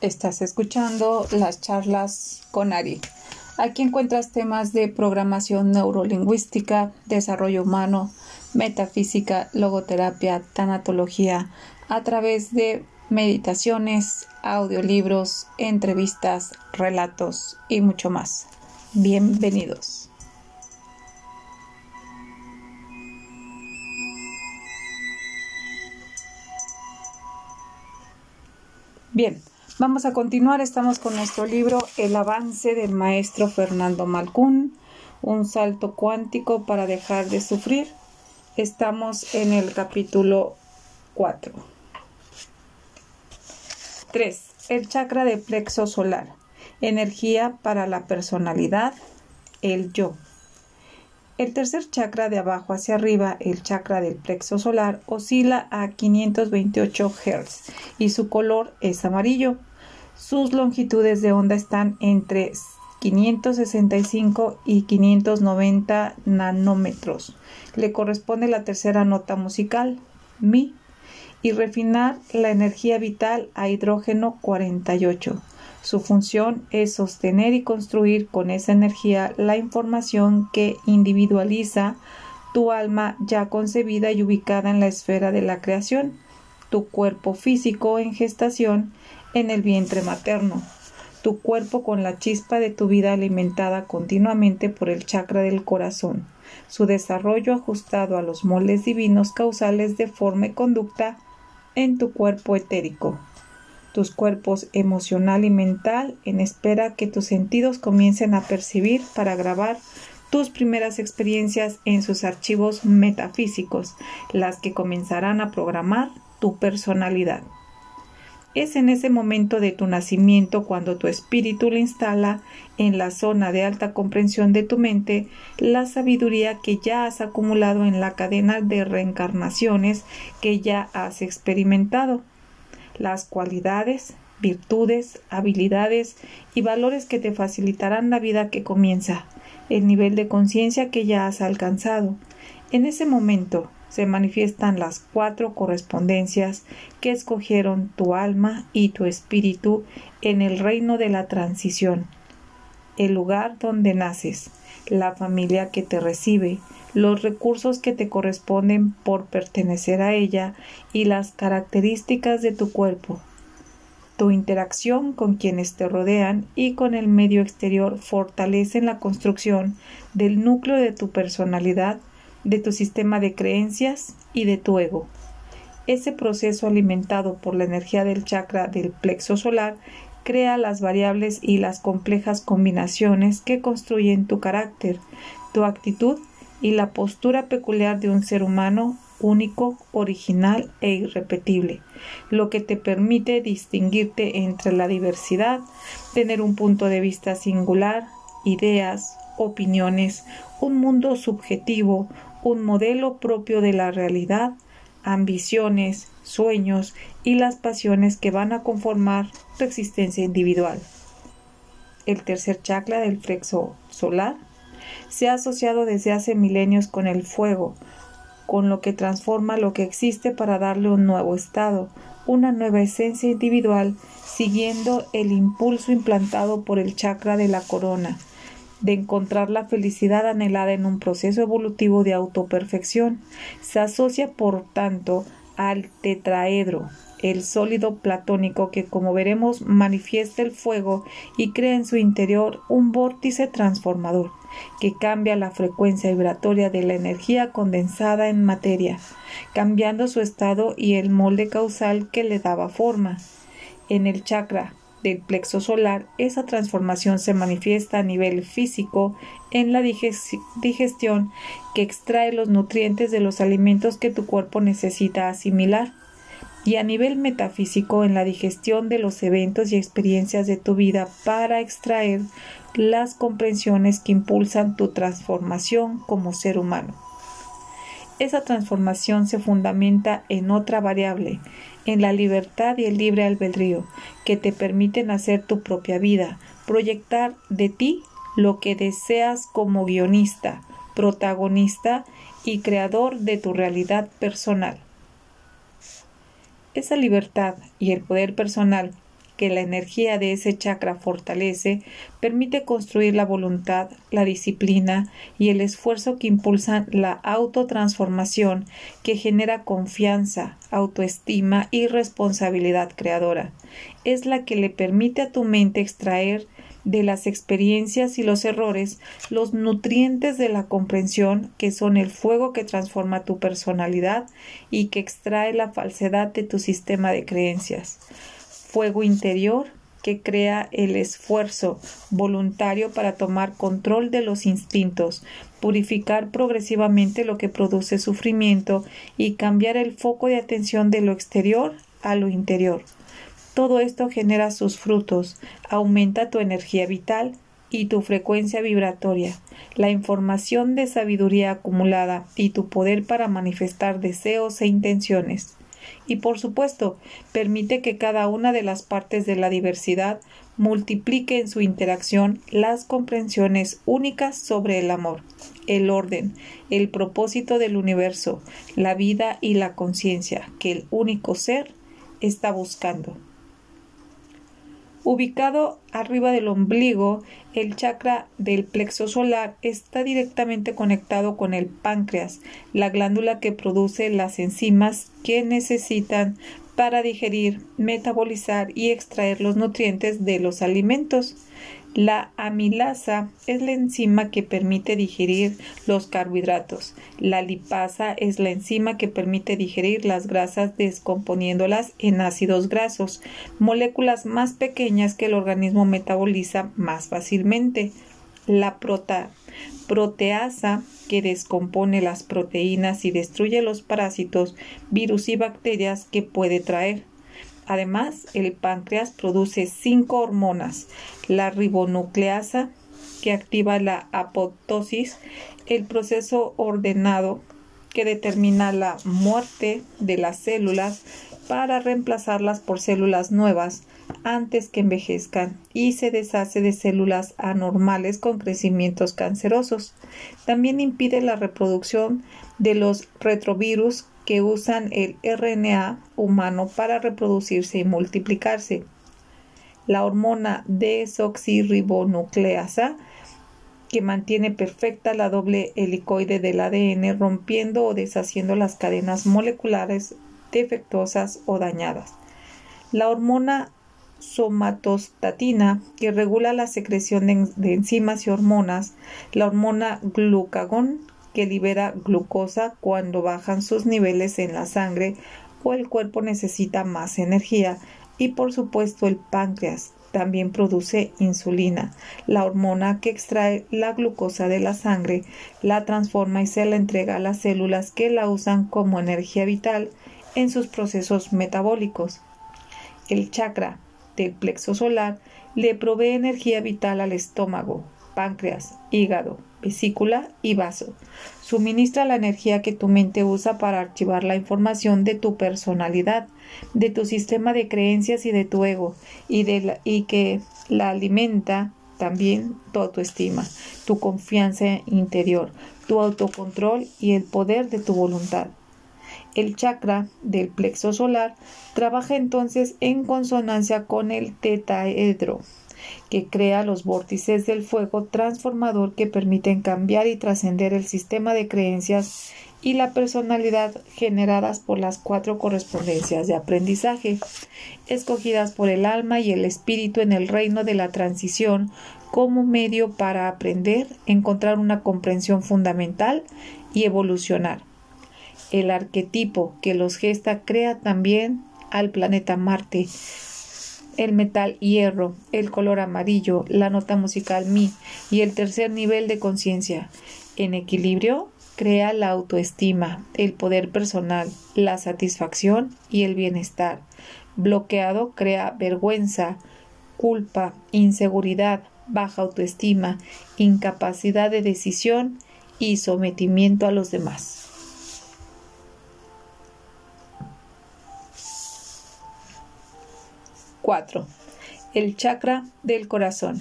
Estás escuchando las charlas con Ari. Aquí encuentras temas de programación neurolingüística, desarrollo humano, metafísica, logoterapia, tanatología, a través de meditaciones, audiolibros, entrevistas, relatos y mucho más. Bienvenidos. Bien, Vamos a continuar, estamos con nuestro libro El avance del maestro Fernando Malcún, un salto cuántico para dejar de sufrir. Estamos en el capítulo 4. 3. El chakra de plexo solar. Energía para la personalidad, el yo. El tercer chakra de abajo hacia arriba, el chakra del plexo solar, oscila a 528 Hz y su color es amarillo. Sus longitudes de onda están entre 565 y 590 nanómetros. Le corresponde la tercera nota musical, Mi, y refinar la energía vital a hidrógeno 48. Su función es sostener y construir con esa energía la información que individualiza tu alma ya concebida y ubicada en la esfera de la creación, tu cuerpo físico en gestación en el vientre materno, tu cuerpo con la chispa de tu vida alimentada continuamente por el chakra del corazón, su desarrollo ajustado a los moldes divinos causales de forma y conducta en tu cuerpo etérico, tus cuerpos emocional y mental en espera que tus sentidos comiencen a percibir para grabar tus primeras experiencias en sus archivos metafísicos, las que comenzarán a programar tu personalidad. Es en ese momento de tu nacimiento cuando tu espíritu le instala en la zona de alta comprensión de tu mente la sabiduría que ya has acumulado en la cadena de reencarnaciones que ya has experimentado. Las cualidades, virtudes, habilidades y valores que te facilitarán la vida que comienza, el nivel de conciencia que ya has alcanzado. En ese momento, se manifiestan las cuatro correspondencias que escogieron tu alma y tu espíritu en el reino de la transición, el lugar donde naces, la familia que te recibe, los recursos que te corresponden por pertenecer a ella y las características de tu cuerpo. Tu interacción con quienes te rodean y con el medio exterior fortalecen la construcción del núcleo de tu personalidad de tu sistema de creencias y de tu ego. Ese proceso alimentado por la energía del chakra del plexo solar crea las variables y las complejas combinaciones que construyen tu carácter, tu actitud y la postura peculiar de un ser humano único, original e irrepetible, lo que te permite distinguirte entre la diversidad, tener un punto de vista singular, ideas, opiniones, un mundo subjetivo, un modelo propio de la realidad, ambiciones, sueños y las pasiones que van a conformar tu existencia individual. El tercer chakra del flexo solar se ha asociado desde hace milenios con el fuego, con lo que transforma lo que existe para darle un nuevo estado, una nueva esencia individual, siguiendo el impulso implantado por el chakra de la corona, de encontrar la felicidad anhelada en un proceso evolutivo de autoperfección. Se asocia, por tanto, al tetraedro, el sólido platónico que, como veremos, manifiesta el fuego y crea en su interior un vórtice transformador que cambia la frecuencia vibratoria de la energía condensada en materia, cambiando su estado y el molde causal que le daba forma. En el chakra del plexo solar, esa transformación se manifiesta a nivel físico en la digestión que extrae los nutrientes de los alimentos que tu cuerpo necesita asimilar y a nivel metafísico en la digestión de los eventos y experiencias de tu vida para extraer las comprensiones que impulsan tu transformación como ser humano. Esa transformación se fundamenta en otra variable, en la libertad y el libre albedrío, que te permiten hacer tu propia vida, proyectar de ti lo que deseas como guionista, protagonista y creador de tu realidad personal. Esa libertad y el poder personal que la energía de ese chakra fortalece, permite construir la voluntad, la disciplina y el esfuerzo que impulsan la autotransformación que genera confianza, autoestima y responsabilidad creadora. Es la que le permite a tu mente extraer de las experiencias y los errores los nutrientes de la comprensión que son el fuego que transforma tu personalidad y que extrae la falsedad de tu sistema de creencias. Fuego interior que crea el esfuerzo voluntario para tomar control de los instintos, purificar progresivamente lo que produce sufrimiento y cambiar el foco de atención de lo exterior a lo interior. Todo esto genera sus frutos, aumenta tu energía vital y tu frecuencia vibratoria, la información de sabiduría acumulada y tu poder para manifestar deseos e intenciones. Y por supuesto, permite que cada una de las partes de la diversidad multiplique en su interacción las comprensiones únicas sobre el amor, el orden, el propósito del universo, la vida y la conciencia que el único ser está buscando. Ubicado arriba del ombligo, el chakra del plexo solar está directamente conectado con el páncreas, la glándula que produce las enzimas que necesitan para digerir, metabolizar y extraer los nutrientes de los alimentos. La amilasa es la enzima que permite digerir los carbohidratos. La lipasa es la enzima que permite digerir las grasas descomponiéndolas en ácidos grasos, moléculas más pequeñas que el organismo metaboliza más fácilmente. La proteasa que descompone las proteínas y destruye los parásitos, virus y bacterias que puede traer. Además, el páncreas produce cinco hormonas, la ribonucleasa, que activa la apoptosis, el proceso ordenado que determina la muerte de las células para reemplazarlas por células nuevas antes que envejezcan y se deshace de células anormales con crecimientos cancerosos. También impide la reproducción de los retrovirus que usan el RNA humano para reproducirse y multiplicarse. La hormona desoxirribonucleasa que mantiene perfecta la doble helicoide del ADN rompiendo o deshaciendo las cadenas moleculares defectuosas o dañadas. La hormona somatostatina que regula la secreción de, enzimas y hormonas, la hormona glucagón que libera glucosa cuando bajan sus niveles en la sangre o el cuerpo necesita más energía y por supuesto el páncreas también produce insulina, la hormona que extrae la glucosa de la sangre, la transforma y se la entrega a las células que la usan como energía vital en sus procesos metabólicos. El chakra del plexo solar le provee energía vital al estómago, páncreas, hígado, vesícula y vaso. Suministra la energía que tu mente usa para archivar la información de tu personalidad, de tu sistema de creencias y de tu ego, y, de y que la alimenta también tu autoestima, tu confianza interior, tu autocontrol y el poder de tu voluntad. El chakra del plexo solar trabaja entonces en consonancia con el tetaedro que crea los vórtices del fuego transformador que permiten cambiar y trascender el sistema de creencias y la personalidad generadas por las cuatro correspondencias de aprendizaje, escogidas por el alma y el espíritu en el reino de la transición como medio para aprender, encontrar una comprensión fundamental y evolucionar. El arquetipo que los gesta crea también al planeta Marte, el metal hierro, el color amarillo, la nota musical mi y el tercer nivel de conciencia. En equilibrio, crea la autoestima, el poder personal, la satisfacción y el bienestar. Bloqueado crea vergüenza, culpa, inseguridad, baja autoestima, incapacidad de decisión y sometimiento a los demás. 4. El chakra del corazón.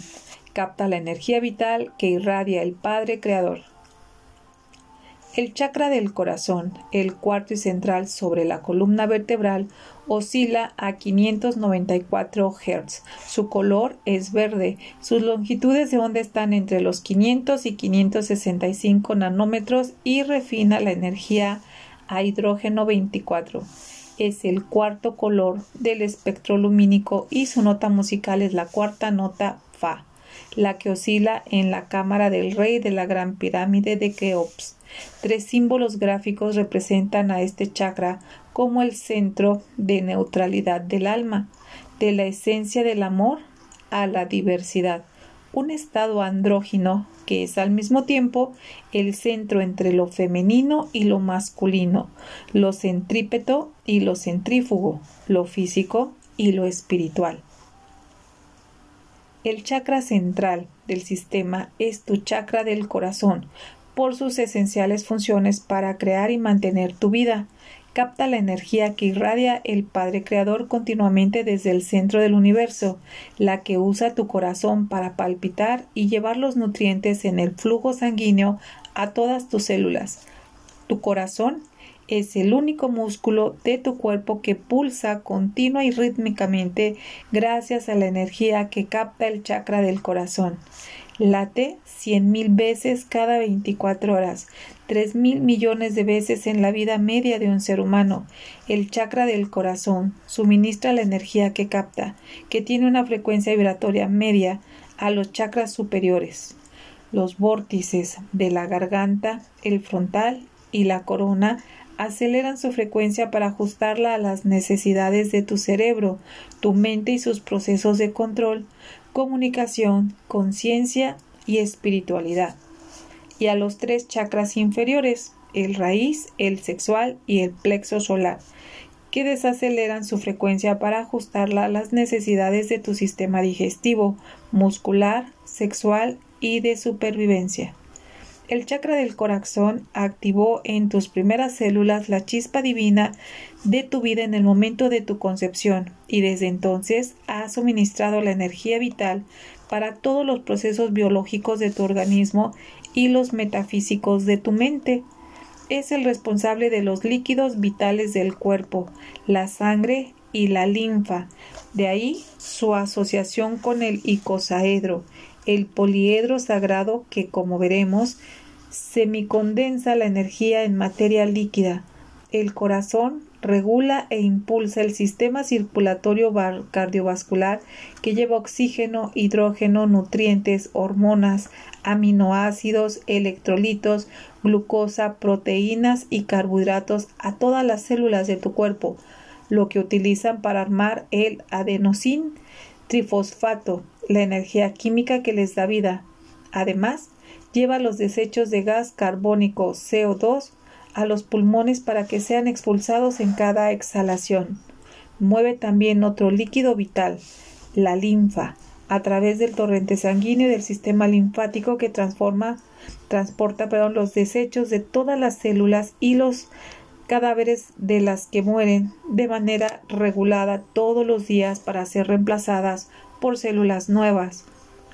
Capta la energía vital que irradia el Padre Creador. El chakra del corazón, el cuarto y central sobre la columna vertebral, oscila a 594 Hz. Su color es verde. Sus longitudes de onda están entre los 500 y 565 nanómetros y refina la energía a hidrógeno 24. Es el cuarto color del espectro lumínico y su nota musical es la cuarta nota Fa, la que oscila en la cámara del rey de la gran pirámide de Keops. Tres símbolos gráficos representan a este chakra como el centro de neutralidad del alma, de la esencia del amor a la diversidad, un estado andrógino que es al mismo tiempo el centro entre lo femenino y lo masculino, lo centrípeto y lo centrífugo, lo físico y lo espiritual. El chakra central del sistema es tu chakra del corazón, por sus esenciales funciones para crear y mantener tu vida. Capta la energía que irradia el Padre Creador continuamente desde el centro del universo, la que usa tu corazón para palpitar y llevar los nutrientes en el flujo sanguíneo a todas tus células. Tu corazón es el único músculo de tu cuerpo que pulsa continua y rítmicamente gracias a la energía que capta el chakra del corazón. Late cien mil veces cada 24 horas, tres mil millones de veces en la vida media de un ser humano. El chakra del corazón suministra la energía que capta, que tiene una frecuencia vibratoria media a los chakras superiores. Los vórtices de la garganta, el frontal y la corona aceleran su frecuencia para ajustarla a las necesidades de tu cerebro, tu mente y sus procesos de control, comunicación, conciencia y espiritualidad. Y a los tres chakras inferiores, el raíz, el sexual y el plexo solar, que desaceleran su frecuencia para ajustarla a las necesidades de tu sistema digestivo, muscular, sexual y de supervivencia. El chakra del corazón activó en tus primeras células la chispa divina de tu vida en el momento de tu concepción y desde entonces ha suministrado la energía vital para todos los procesos biológicos de tu organismo y los metafísicos de tu mente. Es el responsable de los líquidos vitales del cuerpo, la sangre y la linfa. De ahí su asociación con el icosaedro, el poliedro sagrado que, como veremos, semicondensa la energía en materia líquida. El corazón regula e impulsa el sistema circulatorio cardiovascular que lleva oxígeno, hidrógeno, nutrientes, hormonas, aminoácidos, electrolitos, glucosa, proteínas y carbohidratos a todas las células de tu cuerpo, lo que utilizan para armar el adenosín trifosfato, la energía química que les da vida. Además, lleva los desechos de gas carbónico CO2 a los pulmones para que sean expulsados en cada exhalación. Mueve también otro líquido vital, la linfa, a través del torrente sanguíneo del sistema linfático que transporta los desechos de todas las células y los cadáveres de las que mueren de manera regulada todos los días para ser reemplazadas por células nuevas.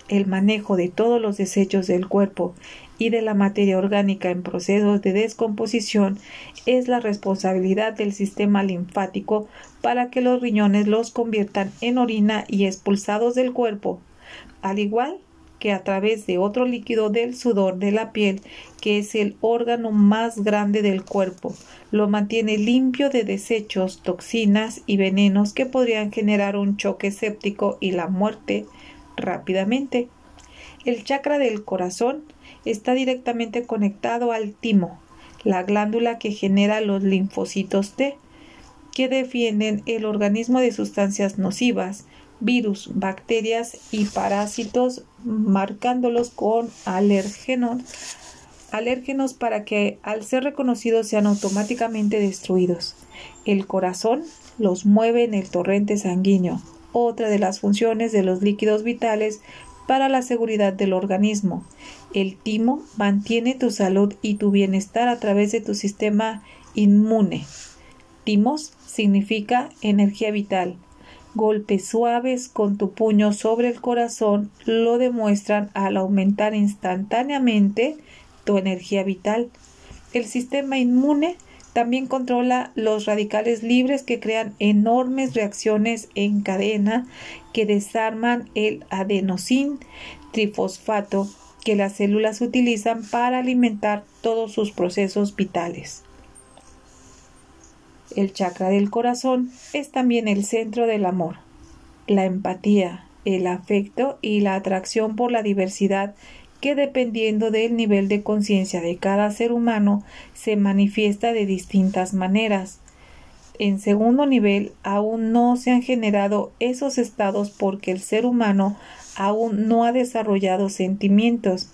El manejo de todos los desechos del cuerpo y de la materia orgánica en procesos de descomposición es la responsabilidad del sistema linfático para que los riñones los conviertan en orina y expulsados del cuerpo, al igual que a través de otro líquido del sudor de la piel, que es el órgano más grande del cuerpo, lo mantiene limpio de desechos, toxinas y venenos que podrían generar un choque séptico y la muerte rápidamente. El chakra del corazón está directamente conectado al timo, la glándula que genera los linfocitos T, que defienden el organismo de sustancias nocivas, virus, bacterias y parásitos, marcándolos con alérgenos, alérgenos para que al ser reconocidos sean automáticamente destruidos. El corazón los mueve en el torrente sanguíneo, otra de las funciones de los líquidos vitales para la seguridad del organismo. El timo mantiene tu salud y tu bienestar a través de tu sistema inmune. Timos significa energía vital. Golpes suaves con tu puño sobre el corazón lo demuestran al aumentar instantáneamente tu energía vital. El sistema inmune también controla los radicales libres que crean enormes reacciones en cadena que desarman el adenosín trifosfato que las células utilizan para alimentar todos sus procesos vitales. El chakra del corazón es también el centro del amor, la empatía, el afecto y la atracción por la diversidad que dependiendo del nivel de conciencia de cada ser humano se manifiesta de distintas maneras. En segundo nivel, aún no se han generado esos estados porque el ser humano aún no ha desarrollado sentimientos.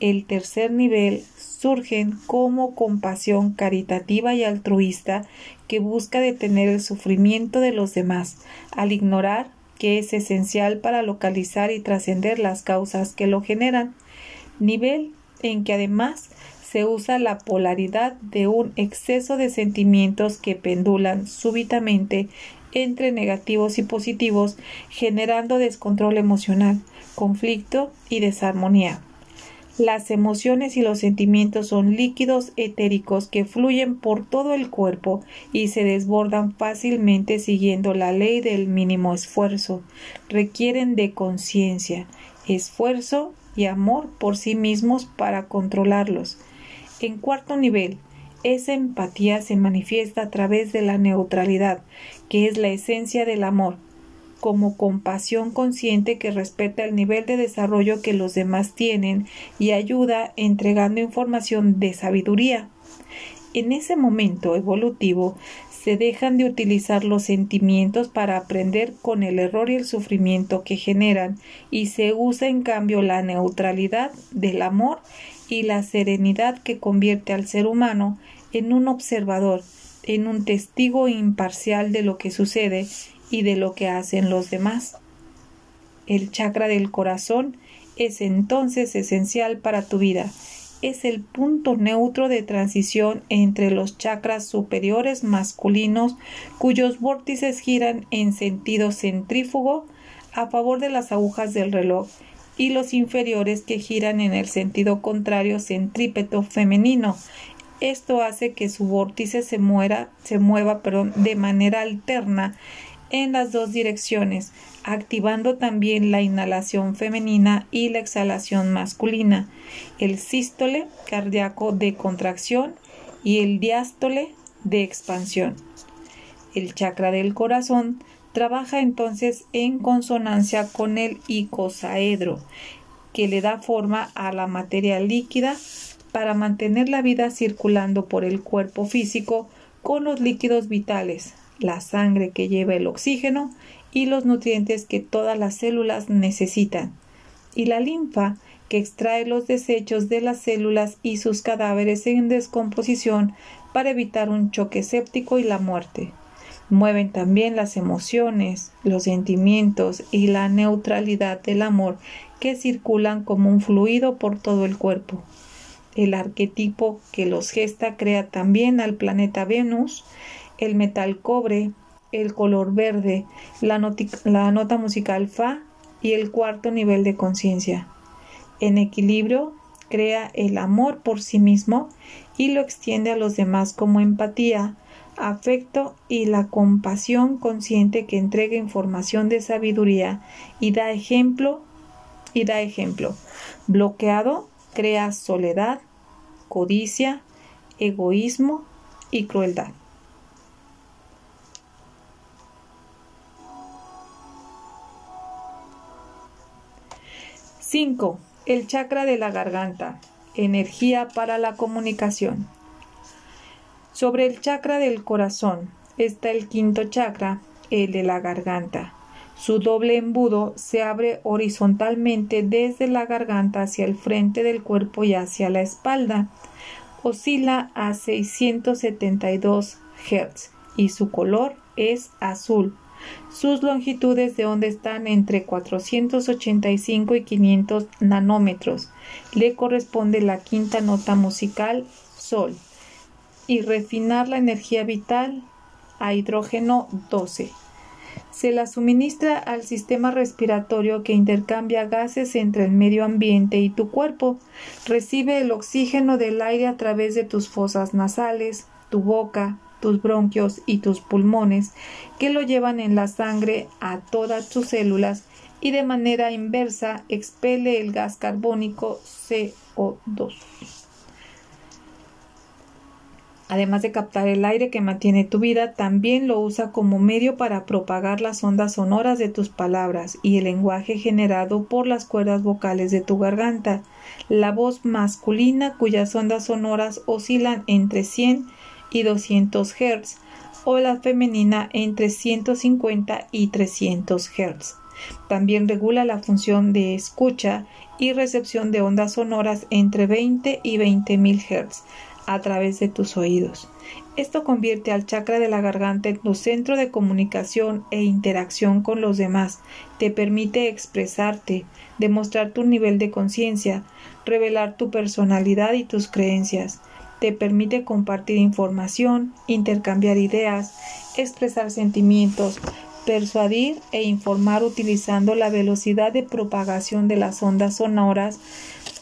El tercer nivel surgen como compasión caritativa y altruista que busca detener el sufrimiento de los demás, al ignorar que es esencial para localizar y trascender las causas que lo generan nivel en que además se usa la polaridad de un exceso de sentimientos que pendulan súbitamente entre negativos y positivos, generando descontrol emocional, conflicto y desarmonía. Las emociones y los sentimientos son líquidos etéricos que fluyen por todo el cuerpo y se desbordan fácilmente siguiendo la ley del mínimo esfuerzo. Requieren de conciencia, esfuerzo y amor por sí mismos para controlarlos. En cuarto nivel, esa empatía se manifiesta a través de la neutralidad, que es la esencia del amor, como compasión consciente que respeta el nivel de desarrollo que los demás tienen y ayuda entregando información de sabiduría. En ese momento evolutivo se dejan de utilizar los sentimientos para aprender con el error y el sufrimiento que generan y se usa en cambio la neutralidad del amor y la serenidad que convierte al ser humano en un observador, en un testigo imparcial de lo que sucede y de lo que hacen los demás. El chakra del corazón es entonces esencial para tu vida es el punto neutro de transición entre los chakras superiores masculinos cuyos vórtices giran en sentido centrífugo a favor de las agujas del reloj y los inferiores que giran en el sentido contrario centrípeto femenino. Esto hace que su vórtice se, se mueva perdón, de manera alterna en las dos direcciones, activando también la inhalación femenina y la exhalación masculina, el sístole cardíaco de contracción y el diástole de expansión. El chakra del corazón trabaja entonces en consonancia con el icosaedro, que le da forma a la materia líquida para mantener la vida circulando por el cuerpo físico con los líquidos vitales, la sangre que lleva el oxígeno y los nutrientes que todas las células necesitan, y la linfa que extrae los desechos de las células y sus cadáveres en descomposición para evitar un choque séptico y la muerte. Mueven también las emociones, los sentimientos y la neutralidad del amor que circulan como un fluido por todo el cuerpo. El arquetipo que los gesta crea también al planeta Venus, el metal cobre, el color verde, la, nota musical Fa y el cuarto nivel de conciencia. En equilibrio, crea el amor por sí mismo y lo extiende a los demás como empatía, afecto y la compasión consciente que entrega información de sabiduría y da ejemplo y da ejemplo. Bloqueado crea soledad, codicia, egoísmo y crueldad. 5. El chakra de la garganta. Energía para la comunicación. Sobre el chakra del corazón está el quinto chakra, el de la garganta. Su doble embudo se abre horizontalmente desde la garganta hacia el frente del cuerpo y hacia la espalda. Oscila a 672 Hz y su color es azul sus longitudes de onda están entre 485 y 500 nanómetros. Le corresponde la quinta nota musical, Sol. Y refinar la energía vital a hidrógeno 12. Se la suministra al sistema respiratorio que intercambia gases entre el medio ambiente y tu cuerpo. Recibe el oxígeno del aire a través de tus fosas nasales, tu boca, tus bronquios y tus pulmones, que lo llevan en la sangre a todas tus células y de manera inversa expele el gas carbónico CO2 además de captar el aire que mantiene tu vida, también lo usa como medio para propagar las ondas sonoras de tus palabras y el lenguaje generado por las cuerdas vocales de tu garganta. La voz masculina cuyas ondas sonoras oscilan entre 100 y 200 Hz o la femenina entre 150 y 300 Hz. También regula la función de escucha y recepción de ondas sonoras entre 20 y 20.000 Hz a través de tus oídos. Esto convierte al chakra de la garganta en tu centro de comunicación e interacción con los demás, te permite expresarte, demostrar tu nivel de conciencia, revelar tu personalidad y tus creencias, te permite compartir información, intercambiar ideas, expresar sentimientos, persuadir e informar utilizando la velocidad de propagación de las ondas sonoras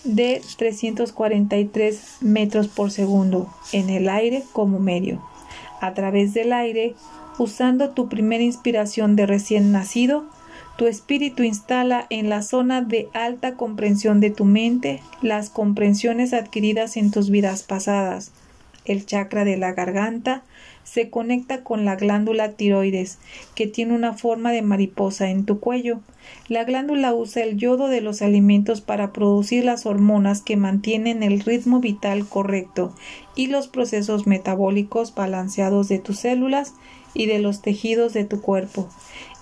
de 343 metros por segundo en el aire como medio. A través del aire, usando tu primera inspiración de recién nacido, tu espíritu instala en la zona de alta comprensión de tu mente las comprensiones adquiridas en tus vidas pasadas. El chakra de la garganta se conecta con la glándula tiroides, que tiene una forma de mariposa en tu cuello. La glándula usa el yodo de los alimentos para producir las hormonas que mantienen el ritmo vital correcto y los procesos metabólicos balanceados de tus células y de los tejidos de tu cuerpo.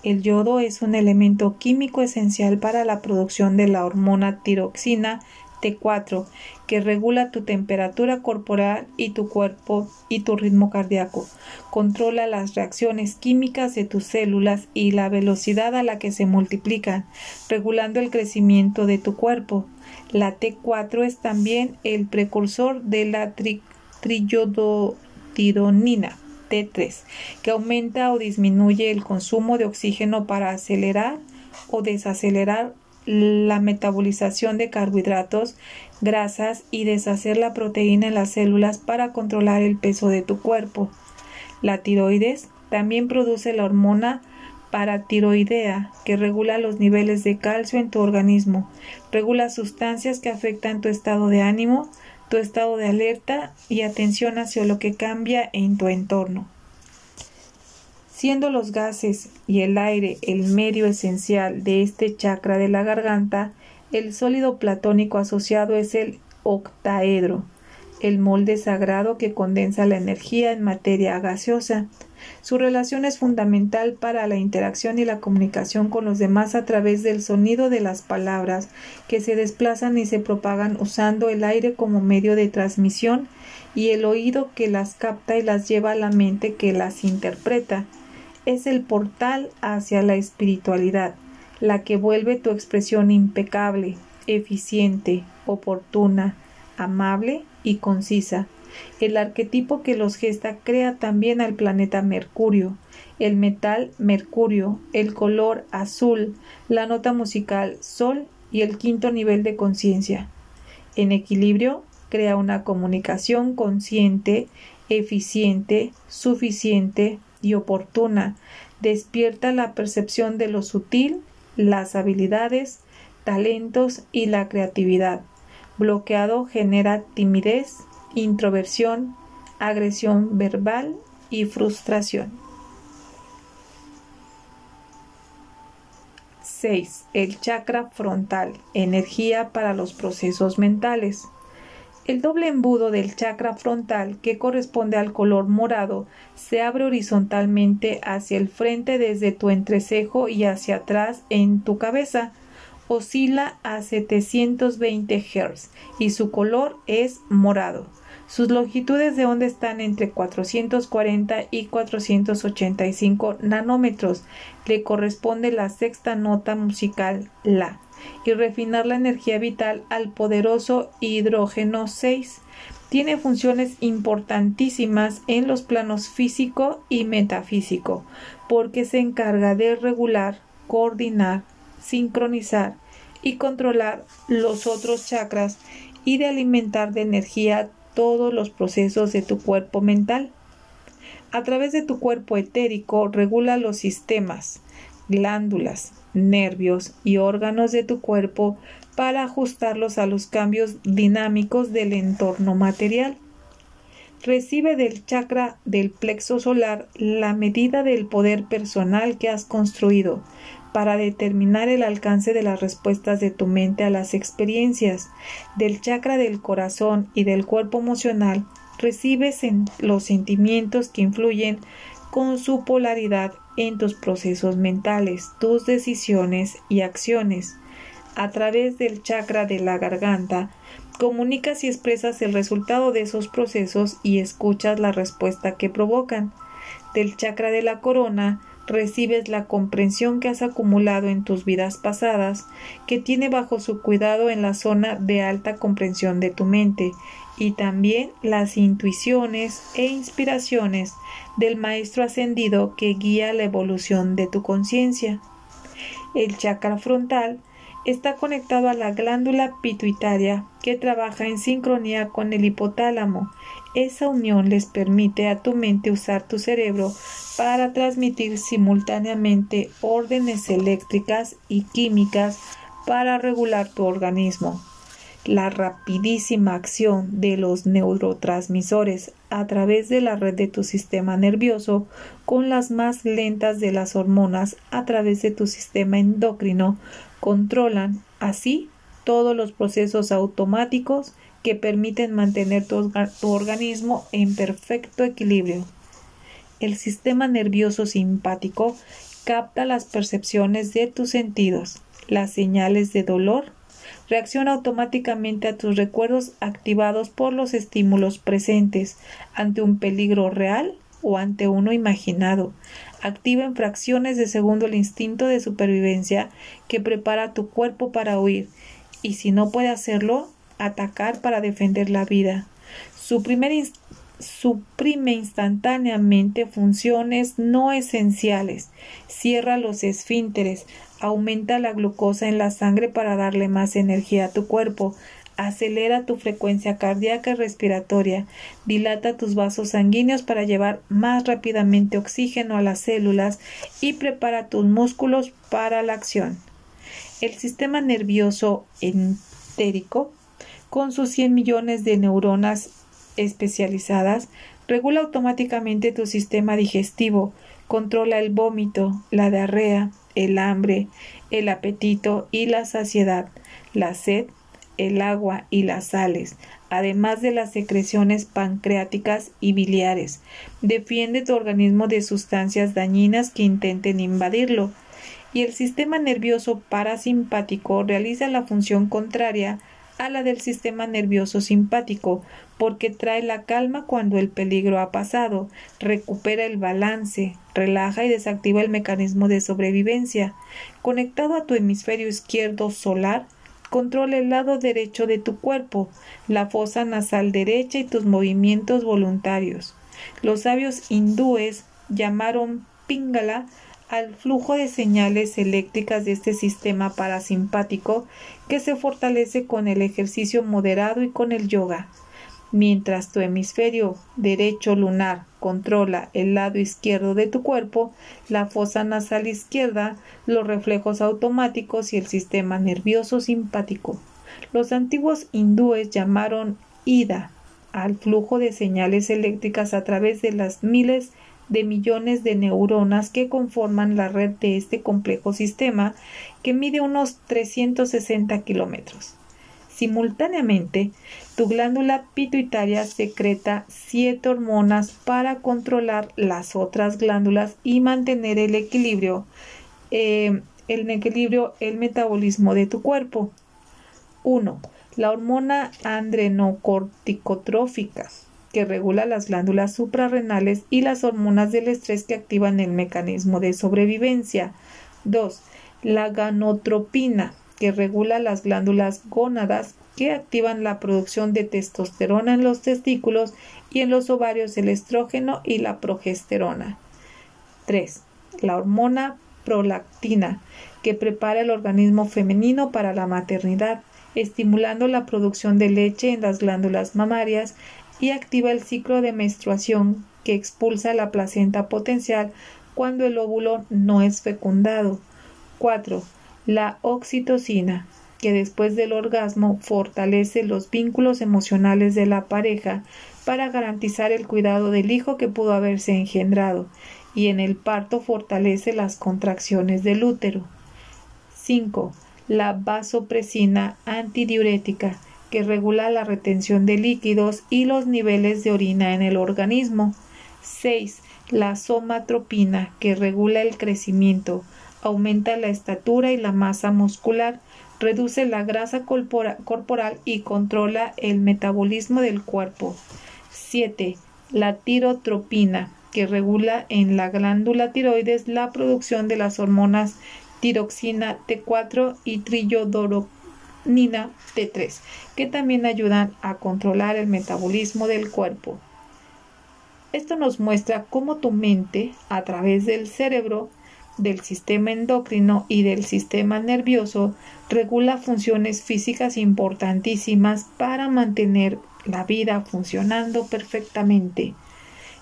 El yodo es un elemento químico esencial para la producción de la hormona tiroxina T4, que regula tu temperatura corporal y tu cuerpo y tu ritmo cardíaco. Controla las reacciones químicas de tus células y la velocidad a la que se multiplican, regulando el crecimiento de tu cuerpo. La T4 es también el precursor de la tri triyodotidonina. T3, que aumenta o disminuye el consumo de oxígeno para acelerar o desacelerar la metabolización de carbohidratos, grasas y deshacer la proteína en las células para controlar el peso de tu cuerpo. La tiroides también produce la hormona paratiroidea que regula los niveles de calcio en tu organismo, regula sustancias que afectan tu estado de ánimo, tu estado de alerta y atención hacia lo que cambia en tu entorno. Siendo los gases y el aire el medio esencial de este chakra de la garganta, el sólido platónico asociado es el octaedro, el molde sagrado que condensa la energía en materia gaseosa. Su relación es fundamental para la interacción y la comunicación con los demás a través del sonido de las palabras que se desplazan y se propagan usando el aire como medio de transmisión y el oído que las capta y las lleva a la mente que las interpreta es el portal hacia la espiritualidad, la que vuelve tu expresión impecable, eficiente, oportuna, amable y concisa. El arquetipo que los gesta crea también al planeta Mercurio, el metal Mercurio, el color azul, la nota musical Sol. Y el quinto nivel de conciencia. En equilibrio, crea una comunicación consciente, eficiente, suficiente, y oportuna, despierta la percepción de lo sutil, las habilidades, talentos y la creatividad. Bloqueado genera timidez, introversión, agresión verbal y frustración. 6. El chakra frontal, energía para los procesos mentales. El doble embudo del chakra frontal, que corresponde al color morado, se abre horizontalmente hacia el frente desde tu entrecejo y hacia atrás en tu cabeza. Oscila a 720 Hz y su color es morado. Sus longitudes de onda están entre 440 y 485 nanómetros. Le corresponde la sexta nota musical La y refinar la energía vital al poderoso hidrógeno 6 tiene funciones importantísimas en los planos físico y metafísico, porque se encarga de regular, coordinar, sincronizar y controlar los otros chakras y de alimentar de energía todos los procesos de tu cuerpo mental. A través de tu cuerpo etérico regula los sistemas, glándulas, nervios y órganos de tu cuerpo para ajustarlos a los cambios dinámicos del entorno material. Recibe del chakra del plexo solar la medida del poder personal que has construido para determinar el alcance de las respuestas de tu mente a las experiencias. Del chakra del corazón y del cuerpo emocional recibes los sentimientos que influyen con su polaridad en tus procesos mentales, tus decisiones y acciones a través del chakra de la garganta, comunicas y expresas el resultado de esos procesos y escuchas la respuesta que provocan. Del chakra de la corona, recibes la comprensión que has acumulado en tus vidas pasadas, que tiene bajo su cuidado en la zona de alta comprensión de tu mente, y también las intuiciones e inspiraciones del Maestro ascendido que guía la evolución de tu conciencia. El chakra frontal está conectado a la glándula pituitaria que trabaja en sincronía con el hipotálamo. Esa unión les permite a tu mente usar tu cerebro para transmitir simultáneamente órdenes eléctricas y químicas para regular tu organismo. La rapidísima acción de los neurotransmisores a través de la red de tu sistema nervioso con las más lentas de las hormonas a través de tu sistema endocrino controlan así todos los procesos automáticos que permiten mantener tu, organismo en perfecto equilibrio. El sistema nervioso simpático capta las percepciones de tus sentidos, las señales de dolor, reacciona automáticamente a tus recuerdos activados por los estímulos presentes ante un peligro real o ante uno imaginado, activa en fracciones de segundo el instinto de supervivencia que prepara tu cuerpo para huir y si no puede hacerlo, atacar para defender la vida. Suprime, suprime instantáneamente funciones no esenciales, cierra los esfínteres, aumenta la glucosa en la sangre para darle más energía a tu cuerpo, acelera tu frecuencia cardíaca y respiratoria, dilata tus vasos sanguíneos para llevar más rápidamente oxígeno a las células y prepara tus músculos para la acción. El sistema nervioso entérico, con sus 100 millones de neuronas especializadas, regula automáticamente tu sistema digestivo, controla el vómito, la diarrea, el hambre, el apetito y la saciedad, la sed, el agua y las sales, además de las secreciones pancreáticas y biliares. Defiende tu organismo de sustancias dañinas que intenten invadirlo. Y el sistema nervioso parasimpático realiza la función contraria a la del sistema nervioso simpático, porque trae la calma cuando el peligro ha pasado, recupera el balance, relaja y desactiva el mecanismo de sobrevivencia. Conectado a tu hemisferio izquierdo solar, Controla el lado derecho de tu cuerpo, la fosa nasal derecha y tus movimientos voluntarios. Los sabios hindúes llamaron Pingala al flujo de señales eléctricas de este sistema parasimpático que se fortalece con el ejercicio moderado y con el yoga. Mientras tu hemisferio derecho lunar controla el lado izquierdo de tu cuerpo, la fosa nasal izquierda, los reflejos automáticos y el sistema nervioso simpático. Los antiguos hindúes llamaron Ida al flujo de señales eléctricas a través de las miles de millones de neuronas que conforman la red de este complejo sistema que mide unos 360 kilómetros. Simultáneamente, tu glándula pituitaria secreta siete hormonas para controlar las otras glándulas y mantener el equilibrio, eh, el equilibrio, el metabolismo de tu cuerpo. 1. La hormona andrenocorticotrófica, que regula las glándulas suprarrenales y las hormonas del estrés que activan el mecanismo de sobrevivencia. 2. La ganotropina, que regula las glándulas gónadas que activan la producción de testosterona en los testículos y en los ovarios el estrógeno y la progesterona. 3. La hormona prolactina, que prepara el organismo femenino para la maternidad, estimulando la producción de leche en las glándulas mamarias y activa el ciclo de menstruación que expulsa la placenta potencial cuando el óvulo no es fecundado. 4. La oxitocina, que después del orgasmo fortalece los vínculos emocionales de la pareja para garantizar el cuidado del hijo que pudo haberse engendrado y en el parto fortalece las contracciones del útero. 5. La vasopresina antidiurética, que regula la retención de líquidos y los niveles de orina en el organismo. 6. La somatropina, que regula el crecimiento, aumenta la estatura y la masa muscular, reduce la grasa corporal y controla el metabolismo del cuerpo. 7. La tirotropina, que regula en la glándula tiroides la producción de las hormonas tiroxina T4 y trillodoronina T3, que también ayudan a controlar el metabolismo del cuerpo. Esto nos muestra cómo tu mente, a través del cerebro, del sistema endocrino y del sistema nervioso, regula funciones físicas importantísimas para mantener la vida funcionando perfectamente.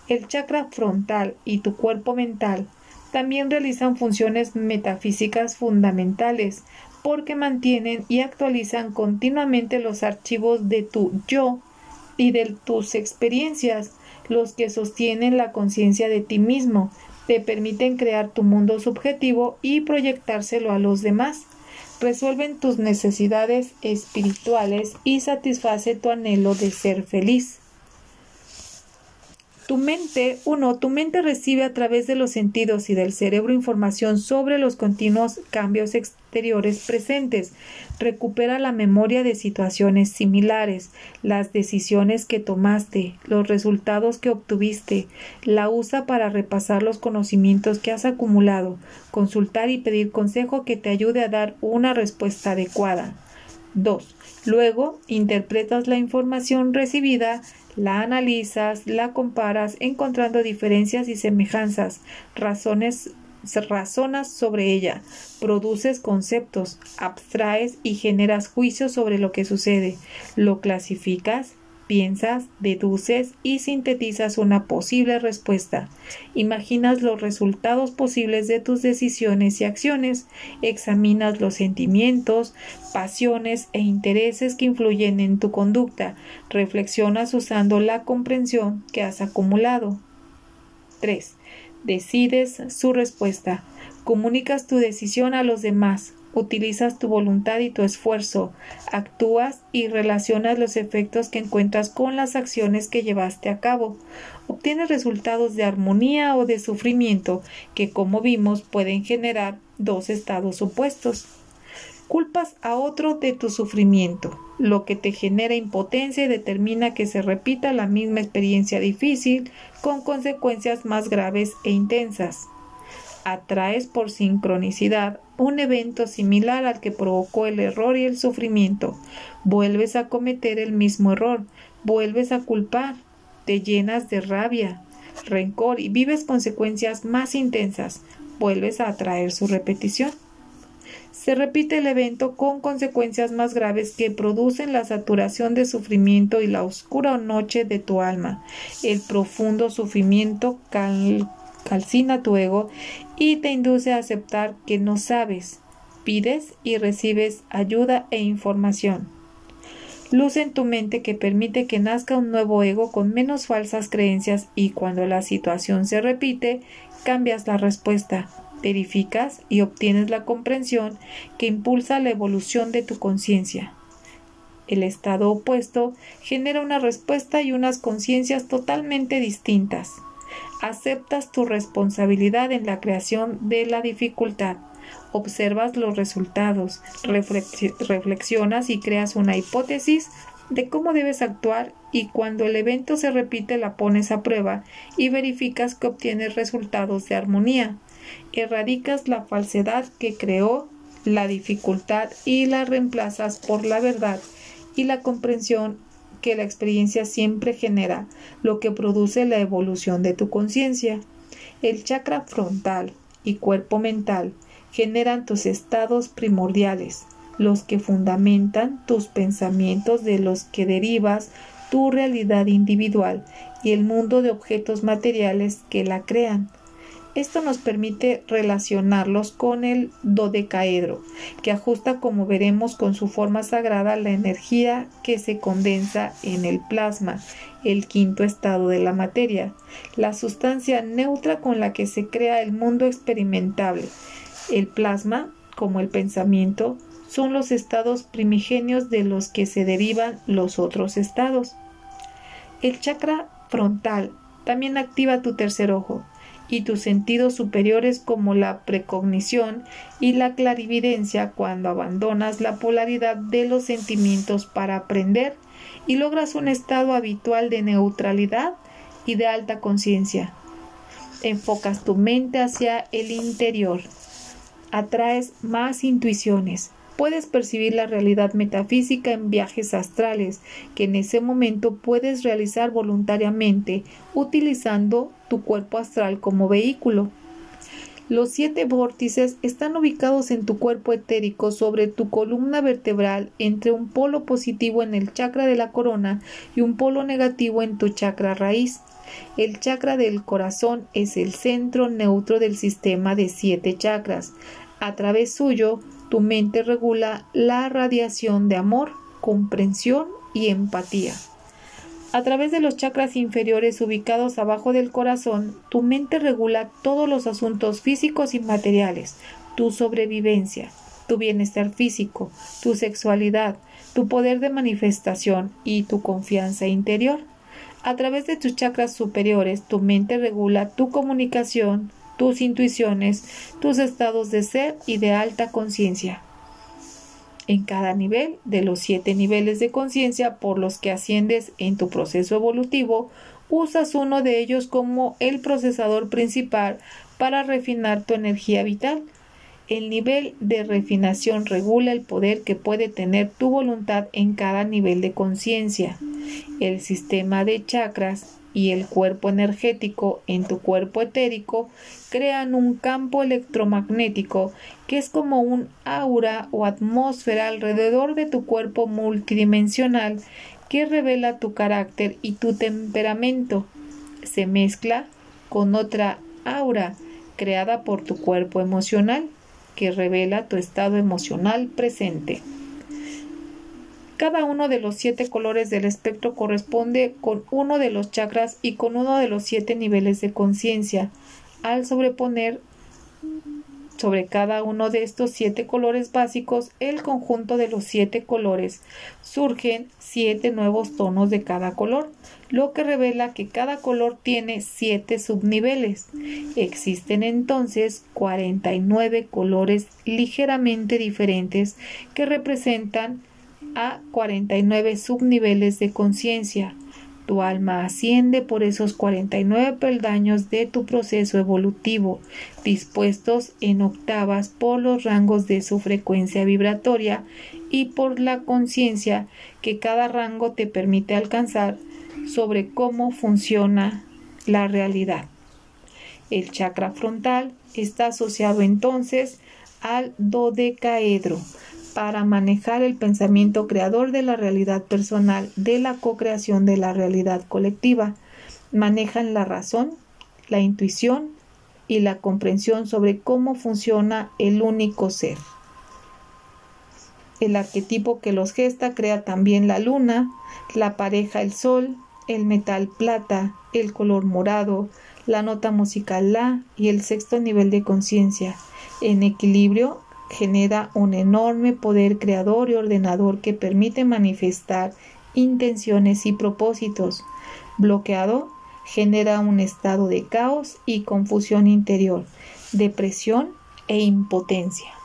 El chakra frontal y tu cuerpo mental también realizan funciones metafísicas fundamentales porque mantienen y actualizan continuamente los archivos de tu yo y de tus experiencias, los que sostienen la conciencia de ti mismo, te permiten crear tu mundo subjetivo y proyectárselo a los demás. Resuelven tus necesidades espirituales y satisface tu anhelo de ser feliz. Tu mente, uno, tu mente recibe a través de los sentidos y del cerebro información sobre los continuos cambios exteriores presentes. Recupera la memoria de situaciones similares, las decisiones que tomaste, los resultados que obtuviste. La usa para repasar los conocimientos que has acumulado, consultar y pedir consejo que te ayude a dar una respuesta adecuada. 2. Luego interpretas la información recibida la analizas, la comparas, encontrando diferencias y semejanzas, razones, razonas sobre ella, produces conceptos, abstraes y generas juicios sobre lo que sucede, lo clasificas, piensas, deduces y sintetizas una posible respuesta. Imaginas los resultados posibles de tus decisiones y acciones, examinas los sentimientos, pasiones e intereses que influyen en tu conducta, reflexionas usando la comprensión que has acumulado. 3. Decides su respuesta. Comunicas tu decisión a los demás, utilizas tu voluntad y tu esfuerzo, actúas y relacionas los efectos que encuentras con las acciones que llevaste a cabo. Obtienes resultados de armonía o de sufrimiento que, como vimos, pueden generar dos estados opuestos. Culpas a otro de tu sufrimiento, lo que te genera impotencia y determina que se repita la misma experiencia difícil con consecuencias más graves e intensas atraes por sincronicidad un evento similar al que provocó el error y el sufrimiento. Vuelves a cometer el mismo error, vuelves a culpar, te llenas de rabia, rencor y vives consecuencias más intensas. Vuelves a atraer su repetición. Se repite el evento con consecuencias más graves que producen la saturación de sufrimiento y la oscura noche de tu alma. El profundo sufrimiento calcina tu ego y te induce a aceptar que no sabes. Pides y recibes ayuda e información. Luz en tu mente que permite que nazca un nuevo ego con menos falsas creencias y cuando la situación se repite, cambias la respuesta, verificas y obtienes la comprensión que impulsa la evolución de tu conciencia. El estado opuesto genera una respuesta y unas conciencias totalmente distintas aceptas tu responsabilidad en la creación de la dificultad, observas los resultados, reflexionas y creas una hipótesis de cómo debes actuar y cuando el evento se repite la pones a prueba y verificas que obtienes resultados de armonía. Erradicas la falsedad que creó la dificultad y la reemplazas por la verdad y la comprensión que la experiencia siempre genera, lo que produce la evolución de tu conciencia. El chakra frontal y cuerpo mental generan tus estados primordiales, los que fundamentan tus pensamientos de los que derivas tu realidad individual y el mundo de objetos materiales que la crean. Esto nos permite relacionarlos con el dodecaedro, que ajusta, como veremos, con su forma sagrada la energía que se condensa en el plasma, el quinto estado de la materia, la sustancia neutra con la que se crea el mundo experimentable. El plasma, como el pensamiento, son los estados primigenios de los que se derivan los otros estados. El chakra frontal también activa tu tercer ojo y tus sentidos superiores como la precognición y la clarividencia cuando abandonas la polaridad de los sentimientos para aprender y logras un estado habitual de neutralidad y de alta conciencia. Enfocas tu mente hacia el interior. Atraes más intuiciones, puedes percibir la realidad metafísica en viajes astrales que en ese momento puedes realizar voluntariamente utilizando tu cuerpo astral como vehículo. Los siete vórtices están ubicados en tu cuerpo etérico sobre tu columna vertebral entre un polo positivo en el chakra de la corona y un polo negativo en tu chakra raíz. El chakra del corazón es el centro neutro del sistema de siete chakras. A través suyo tu mente regula la radiación de amor, comprensión y empatía. A través de los chakras inferiores ubicados abajo del corazón, tu mente regula todos los asuntos físicos y materiales, tu sobrevivencia, tu bienestar físico, tu sexualidad, tu poder de manifestación y tu confianza interior. A través de tus chakras superiores, tu mente regula tu comunicación, tus intuiciones, tus estados de ser y de alta conciencia. En cada nivel de los siete niveles de conciencia por los que asciendes en tu proceso evolutivo, usas uno de ellos como el procesador principal para refinar tu energía vital. El nivel de refinación regula el poder que puede tener tu voluntad en cada nivel de conciencia. El sistema de chakras y el cuerpo energético en tu cuerpo etérico crean un campo electromagnético que es como un aura o atmósfera alrededor de tu cuerpo multidimensional que revela tu carácter y tu temperamento. Se mezcla con otra aura creada por tu cuerpo emocional que revela tu estado emocional presente. Cada uno de los siete colores del espectro corresponde con uno de los chakras y con uno de los siete niveles de conciencia. Al sobreponer sobre cada uno de estos siete colores básicos el conjunto de los siete colores, surgen siete nuevos tonos de cada color, lo que revela que cada color tiene siete subniveles. Existen entonces 49 colores ligeramente diferentes que representan a 49 subniveles de conciencia. Tu alma asciende por esos 49 peldaños de tu proceso evolutivo, dispuestos en octavas por los rangos de su frecuencia vibratoria y por la conciencia que cada rango te permite alcanzar sobre cómo funciona la realidad. El chakra frontal está asociado entonces al dodecaedro, para manejar el pensamiento creador de la realidad personal, de la co-creación de la realidad colectiva. Manejan la razón, la intuición y la comprensión sobre cómo funciona el único ser. El arquetipo que los gesta crea también la luna, la pareja el sol, el metal plata, el color morado, la nota musical la y el sexto nivel de conciencia. En equilibrio, genera un enorme poder creador y ordenador que permite manifestar intenciones y propósitos. Bloqueado genera un estado de caos y confusión interior, depresión e impotencia.